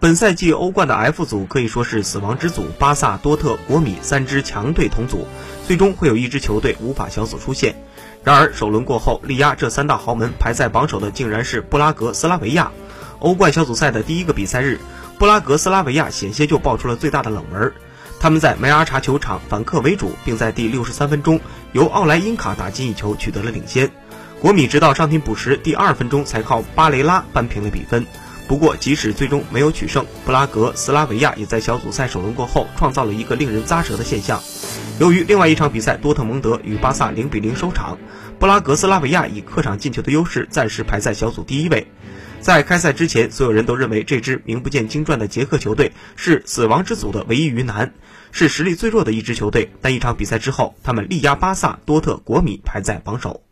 本赛季欧冠的 F 组可以说是死亡之组，巴萨、多特、国米三支强队同组，最终会有一支球队无法小组出线。然而首轮过后，力压这三大豪门排在榜首的竟然是布拉格斯拉维亚。欧冠小组赛的第一个比赛日，布拉格斯拉维亚险些就爆出了最大的冷门。他们在梅阿查球场反客为主，并在第六十三分钟由奥莱因卡打进一球，取得了领先。国米直到伤停补时第二分钟才靠巴雷拉扳平了比分。不过，即使最终没有取胜，布拉格斯拉维亚也在小组赛首轮过后创造了一个令人咂舌的现象。由于另外一场比赛多特蒙德与巴萨零比零收场，布拉格斯拉维亚以客场进球的优势暂时排在小组第一位。在开赛之前，所有人都认为这支名不见经传的捷克球队是死亡之组的唯一鱼腩，是实力最弱的一支球队。但一场比赛之后，他们力压巴萨、多特、国米，排在榜首。